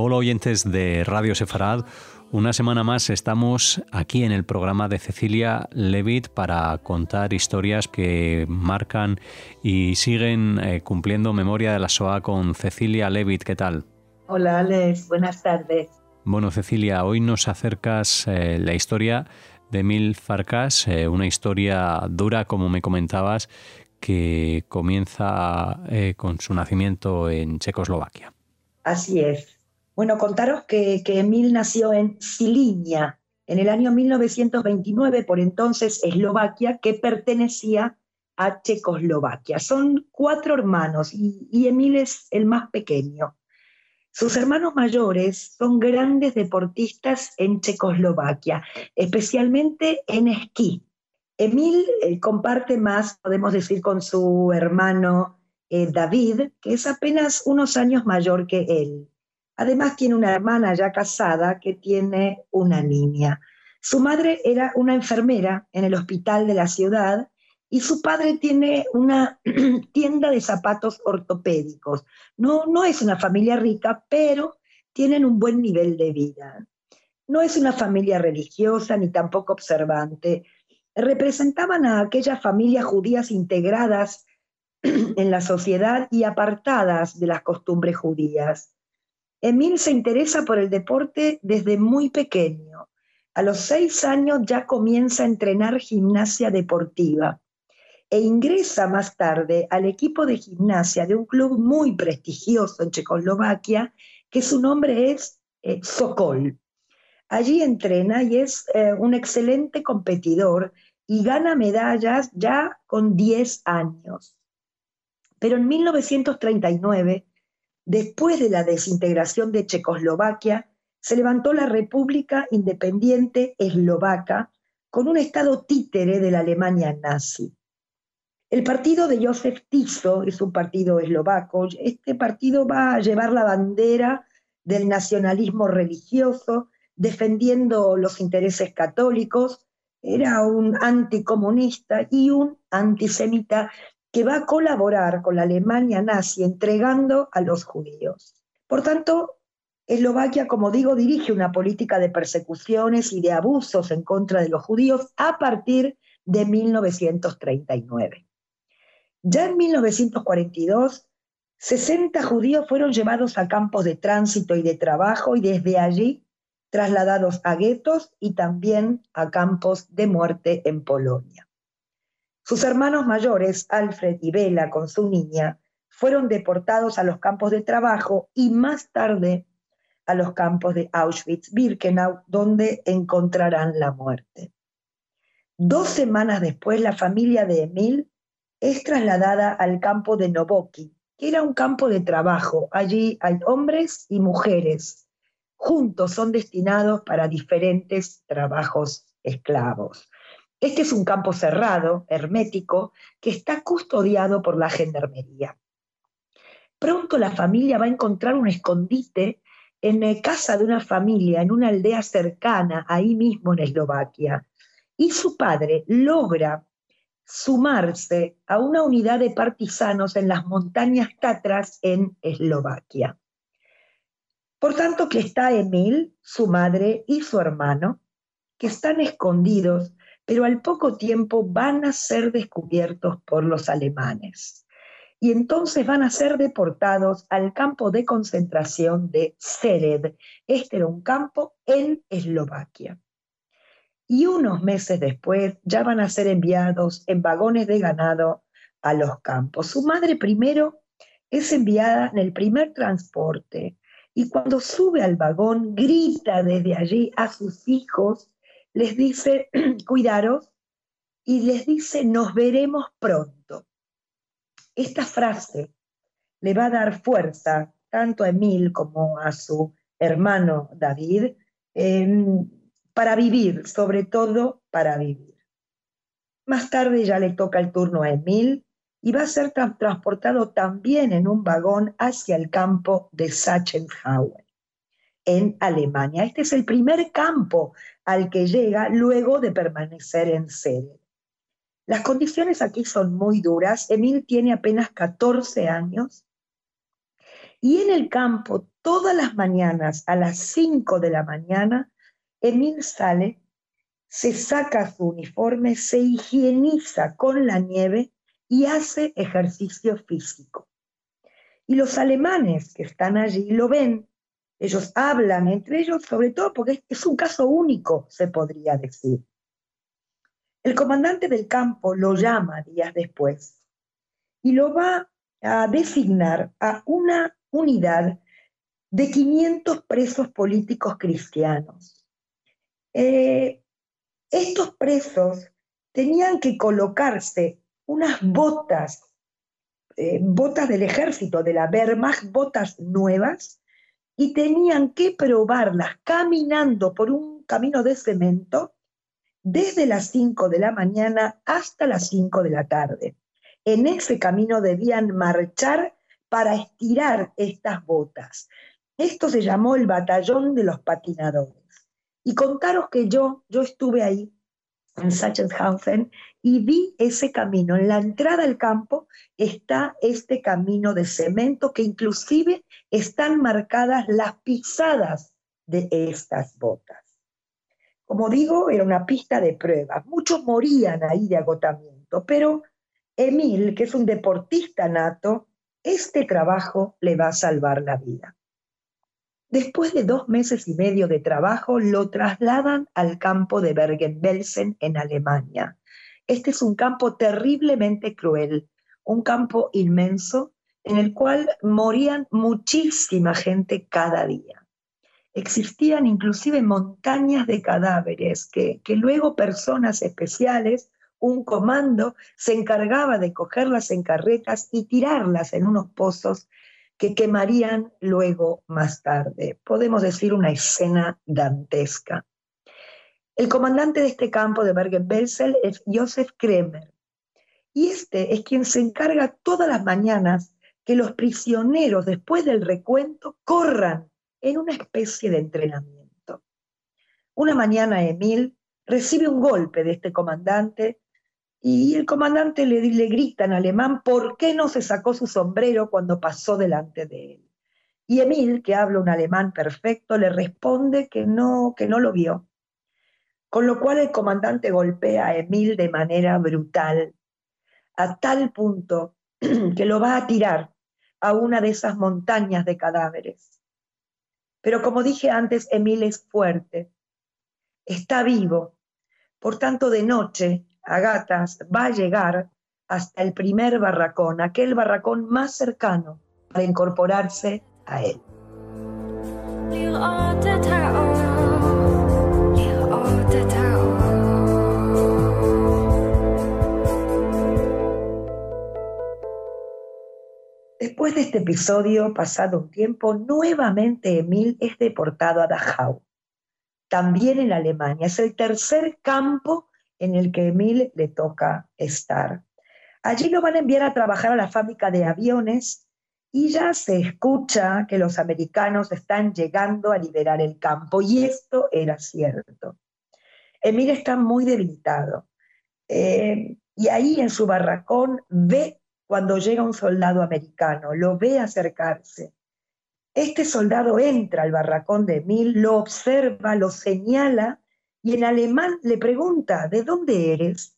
Hola oyentes de Radio Sefarad, una semana más estamos aquí en el programa de Cecilia Levitt para contar historias que marcan y siguen eh, cumpliendo memoria de la SOA con Cecilia Levitt. ¿Qué tal? Hola Alex, buenas tardes. Bueno Cecilia, hoy nos acercas eh, la historia de Emil Farkas, eh, una historia dura como me comentabas que comienza con su nacimiento en Checoslovaquia. Así es. Bueno, contaros que, Emil nació en Silinia en el año 1929, por entonces Eslovaquia, que pertenecía a Checoslovaquia. Son cuatro hermanos y, Emil es el más pequeño. Sus hermanos mayores son grandes deportistas en Checoslovaquia, especialmente en esquí. Emil eh, comparte más, podemos decir, con su hermano eh, David, que es apenas unos años mayor que él. Además tiene una hermana ya casada que tiene una niña. Su madre era una enfermera en el hospital de la ciudad y su padre tiene una tienda de zapatos ortopédicos. No, no es una familia rica, pero tienen un buen nivel de vida. No es una familia religiosa ni tampoco observante. Representaban a aquellas familias judías integradas en la sociedad y apartadas de las costumbres judías. Emil se interesa por el deporte desde muy pequeño. A los seis años ya comienza a entrenar gimnasia deportiva e ingresa más tarde al equipo de gimnasia de un club muy prestigioso en Checoslovaquia, que su nombre es eh, Sokol. Allí entrena y es eh, un excelente competidor y gana medallas ya con 10 años. Pero en 1939 Después de la desintegración de Checoslovaquia, se levantó la República Independiente Eslovaca con un estado títere de la Alemania nazi. El partido de Josef Tiso es un partido eslovaco. Este partido va a llevar la bandera del nacionalismo religioso, defendiendo los intereses católicos. Era un anticomunista y un antisemita que va a colaborar con la Alemania nazi entregando a los judíos. Por tanto, Eslovaquia, como digo, dirige una política de persecuciones y de abusos en contra de los judíos a partir de 1939. Ya en 1942, 60 judíos fueron llevados a campos de tránsito y de trabajo y desde allí trasladados a guetos y también a campos de muerte en Polonia. Sus hermanos mayores, Alfred y Bela, con su niña, fueron deportados a los campos de trabajo y más tarde a los campos de Auschwitz-Birkenau, donde encontrarán la muerte. Dos semanas después, la familia de Emil es trasladada al campo de Novoki, que era un campo de trabajo. Allí hay hombres y mujeres. Juntos son destinados para diferentes trabajos esclavos. Este es un campo cerrado, hermético, que está custodiado por la gendarmería. Pronto la familia va a encontrar un escondite en la casa de una familia, en una aldea cercana, ahí mismo en Eslovaquia. Y su padre logra sumarse a una unidad de partisanos en las montañas Tatras en Eslovaquia. Por tanto, que está Emil, su madre y su hermano, que están escondidos pero al poco tiempo van a ser descubiertos por los alemanes. Y entonces van a ser deportados al campo de concentración de Sered. Este era un campo en Eslovaquia. Y unos meses después ya van a ser enviados en vagones de ganado a los campos. Su madre primero es enviada en el primer transporte y cuando sube al vagón grita desde allí a sus hijos les dice, cuidaros, y les dice, nos veremos pronto. Esta frase le va a dar fuerza tanto a Emil como a su hermano David para vivir, sobre todo para vivir. Más tarde ya le toca el turno a Emil y va a ser transportado también en un vagón hacia el campo de Sachsenhausen, en Alemania. Este es el primer campo al que llega luego de permanecer en sede. Las condiciones aquí son muy duras. Emil tiene apenas 14 años y en el campo todas las mañanas a las 5 de la mañana, Emil sale, se saca su uniforme, se higieniza con la nieve y hace ejercicio físico. Y los alemanes que están allí lo ven, ellos hablan entre ellos, sobre todo porque es un caso único, se podría decir. El comandante del campo lo llama días después y lo va a designar a una unidad de 500 presos políticos cristianos. Eh, estos presos tenían que colocarse unas botas, eh, botas del ejército, de la Wehrmacht, botas nuevas, y tenían que probarlas caminando por un camino de cemento desde las 5 de la mañana hasta las 5 de la tarde. En ese camino debían marchar para estirar estas botas. Esto se llamó el batallón de los patinadores. Y contaros que yo, yo estuve ahí en Sachsenhausen y vi ese camino. En la entrada al campo está este camino de cemento que inclusive están marcadas las pisadas de estas botas. Como digo, era una pista de pruebas. Muchos morían ahí de agotamiento, pero Emil, que es un deportista nato, este trabajo le va a salvar la vida. Después de dos meses y medio de trabajo, lo trasladan al campo de Bergen-Belsen en Alemania. Este es un campo terriblemente cruel, un campo inmenso en el cual morían muchísima gente cada día. Existían inclusive montañas de cadáveres que, que luego personas especiales, un comando, se encargaba de cogerlas en carretas y tirarlas en unos pozos que quemarían luego más tarde. Podemos decir una escena dantesca. El comandante de este campo de Bergen-Belsen es Josef Kremer. Y este es quien se encarga todas las mañanas que los prisioneros, después del recuento, corran en una especie de entrenamiento. Una mañana Emil recibe un golpe de este comandante y el comandante le, le grita en alemán por qué no se sacó su sombrero cuando pasó delante de él. Y Emil, que habla un alemán perfecto, le responde que no, que no lo vio. Con lo cual el comandante golpea a Emil de manera brutal, a tal punto que lo va a tirar a una de esas montañas de cadáveres. Pero como dije antes, Emil es fuerte, está vivo. Por tanto, de noche Agatas va a llegar hasta el primer barracón, aquel barracón más cercano, para incorporarse a él. Después de este episodio, pasado un tiempo, nuevamente Emil es deportado a Dachau, también en Alemania. Es el tercer campo en el que Emil le toca estar. Allí lo van a enviar a trabajar a la fábrica de aviones y ya se escucha que los americanos están llegando a liberar el campo y esto era cierto. Emil está muy debilitado eh, y ahí en su barracón ve cuando llega un soldado americano, lo ve acercarse. Este soldado entra al barracón de Emil, lo observa, lo señala y en alemán le pregunta, ¿de dónde eres?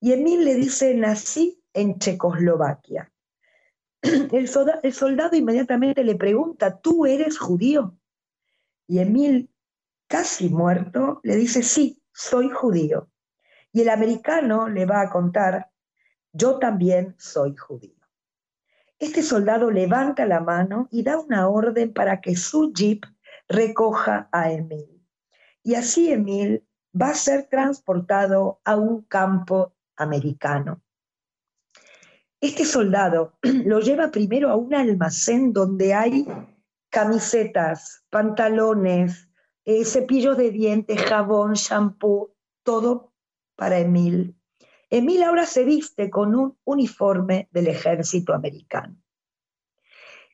Y Emil le dice, nací en Checoslovaquia. El soldado, inmediatamente le pregunta, ¿tú eres judío? Y Emil, casi muerto, le dice, sí, soy judío. Y el americano le va a contar, yo también soy judío. Este soldado levanta la mano y da una orden para que su jeep recoja a Emil. Y así Emil va a ser transportado a un campo americano. Este soldado lo lleva primero a un almacén donde hay camisetas, pantalones, eh, cepillos de dientes, jabón, shampoo, todo para Emil. Emil ahora se viste con un uniforme del ejército americano.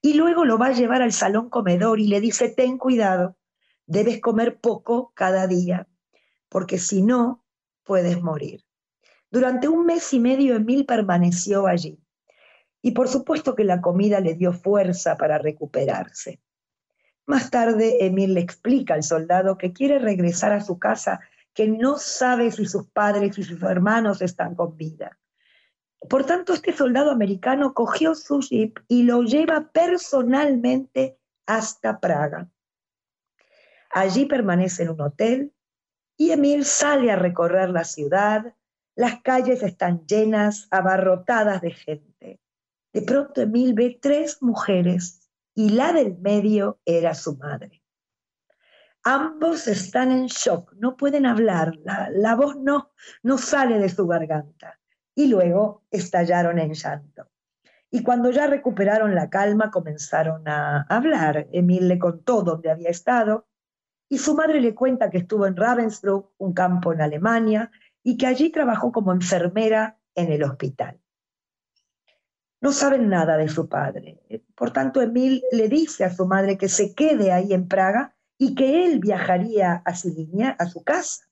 Y luego lo va a llevar al salón comedor y le dice, ten cuidado, debes comer poco cada día, porque si no, puedes morir. Durante un mes y medio Emil permaneció allí. Y por supuesto que la comida le dio fuerza para recuperarse. Más tarde, Emil le explica al soldado que quiere regresar a su casa, que no sabe si sus padres y sus hermanos están con vida. Por tanto, este soldado americano cogió su jeep y lo lleva personalmente hasta Praga. Allí permanece en un hotel y Emil sale a recorrer la ciudad. Las calles están llenas, abarrotadas de gente. De pronto Emil ve tres mujeres y la del medio era su madre. Ambos están en shock, no pueden hablar, la, voz no, no sale de su garganta y luego estallaron en llanto. Y cuando ya recuperaron la calma, comenzaron a hablar. Emil le contó dónde había estado y su madre le cuenta que estuvo en Ravensbrück, un campo en Alemania, y que allí trabajó como enfermera en el hospital. No saben nada de su padre. Por tanto, Emil le dice a su madre que se quede ahí en Praga y que él viajaría a Silinia, a su casa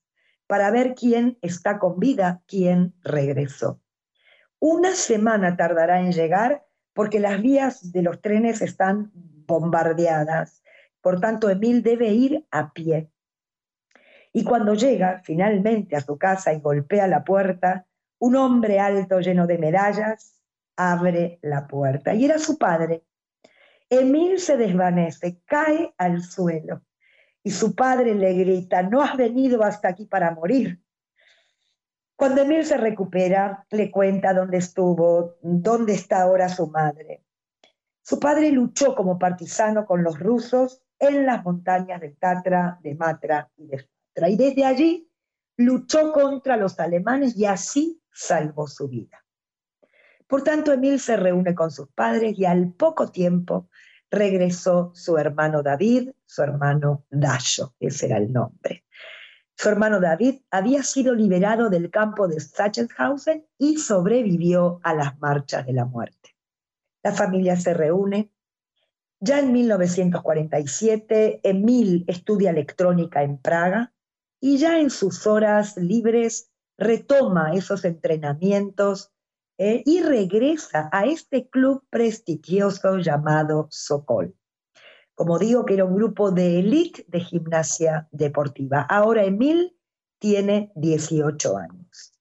para ver quién está con vida, quién regresó. Una semana tardará en llegar porque las vías de los trenes están bombardeadas. Por tanto, Emil debe ir a pie. Y cuando llega finalmente a su casa y golpea la puerta, un hombre alto lleno de medallas abre la puerta. Y era su padre. Emil se desvanece, cae al suelo y su padre le grita, no has venido hasta aquí para morir. Cuando Emil se recupera, le cuenta dónde estuvo, dónde está ahora su madre. Su padre luchó como partisano con los rusos en las montañas de Tatra, de Matra y de Fatra. Y desde allí luchó contra los alemanes y así salvó su vida. Por tanto, Emil se reúne con sus padres y al poco tiempo regresó su hermano David, su hermano Dasho, ese era el nombre. Su hermano David había sido liberado del campo de Sachsenhausen y sobrevivió a las marchas de la muerte. La familia se reúne. Ya en 1947, Emil estudia electrónica en Praga y ya en sus horas libres retoma esos entrenamientos eh, y regresa a este club prestigioso llamado Sokol. Como digo, que era un grupo de élite de gimnasia deportiva. Ahora Emil tiene 18 años.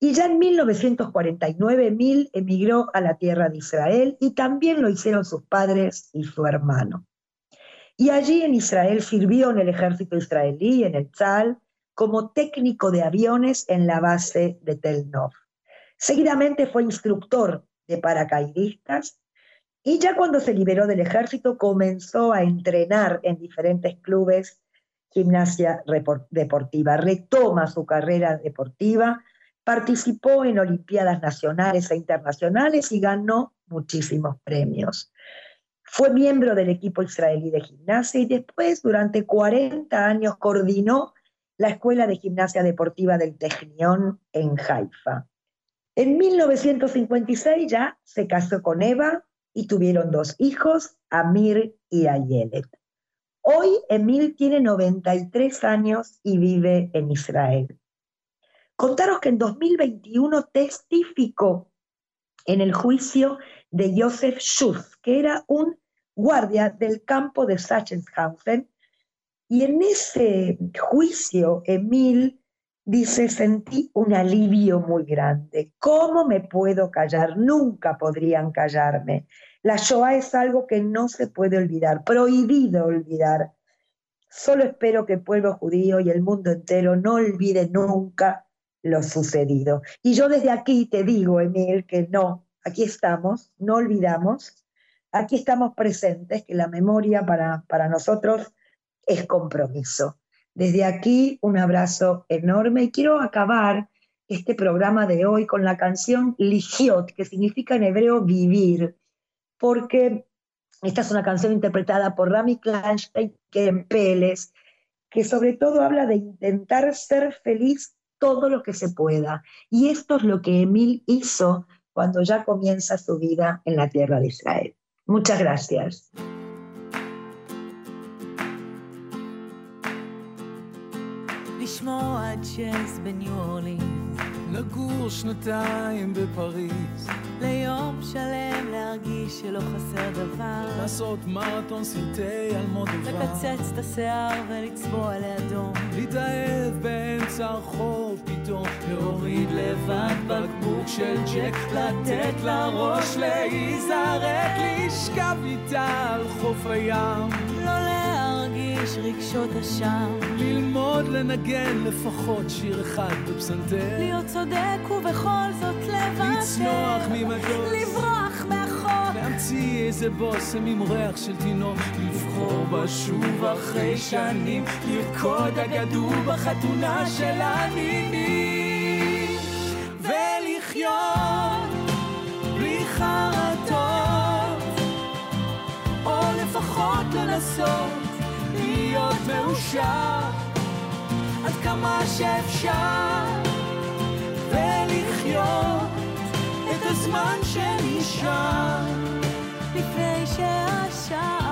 Y ya en 1949 Emil emigró a la tierra de Israel y también lo hicieron sus padres y su hermano. Y allí en Israel sirvió en el ejército israelí, en el Tzal, como técnico de aviones en la base de Tel Nov. Seguidamente fue instructor de paracaidistas y ya cuando se liberó del ejército comenzó a entrenar en diferentes clubes gimnasia deportiva. Retoma su carrera deportiva, participó en Olimpiadas nacionales e internacionales y ganó muchísimos premios. Fue miembro del equipo israelí de gimnasia y después, durante 40 años, coordinó la Escuela de Gimnasia Deportiva del Technion en Haifa. En 1956 ya se casó con Eva y tuvieron dos hijos, Amir y Ayelet. Hoy Emil tiene 93 años y vive en Israel. Contaros que en 2021 testificó en el juicio de Joseph Schuss, que era un guardia del campo de Sachsenhausen, y en ese juicio Emil Dice, sentí un alivio muy grande. ¿Cómo me puedo callar? Nunca podrían callarme. La Shoah es algo que no se puede olvidar, prohibido olvidar. Solo espero que el pueblo judío y el mundo entero no olvide nunca lo sucedido. Y yo desde aquí te digo, Emil, que no, aquí estamos, no olvidamos, aquí estamos presentes, que la memoria para, para nosotros es compromiso. Desde aquí, un abrazo enorme y quiero acabar este programa de hoy con la canción Ligiot, que significa en hebreo vivir, porque esta es una canción interpretada por Rami Klanstein, que en Peles, que sobre todo habla de intentar ser feliz todo lo que se pueda. Y esto es lo que Emil hizo cuando ya comienza su vida en la tierra de Israel. Muchas gracias. לגור שנתיים בפריז. ליום שלם להרגיש שלא חסר דבר. לעשות מרתון סרטי על מודובר. לקצץ את השיער ולצבוע לאדום. להתאהב באמצע הרחוב פתאום. להוריד לבד בקבוק של ג'ק. לתת לראש להיזרק. לשכב איתה על חוף הים. לא להרגיש רגשות אשם. ללמוד לנגן לפחות שיר אחד בפסנתר. להיות צודק ובכל זאת לוותר. לצנוח ממטוס. לברוח מהחוק. להמציא איזה בושם עם ריח של תינוק. לבחור בה שוב אחרי שנים. לרקוד אגדו בחתונה של הנינים. ולחיות בלי חרטות. או לפחות לנסות פירושה עד כמה שאפשר ולחיות את הזמן שנשאר. לפני שהשעה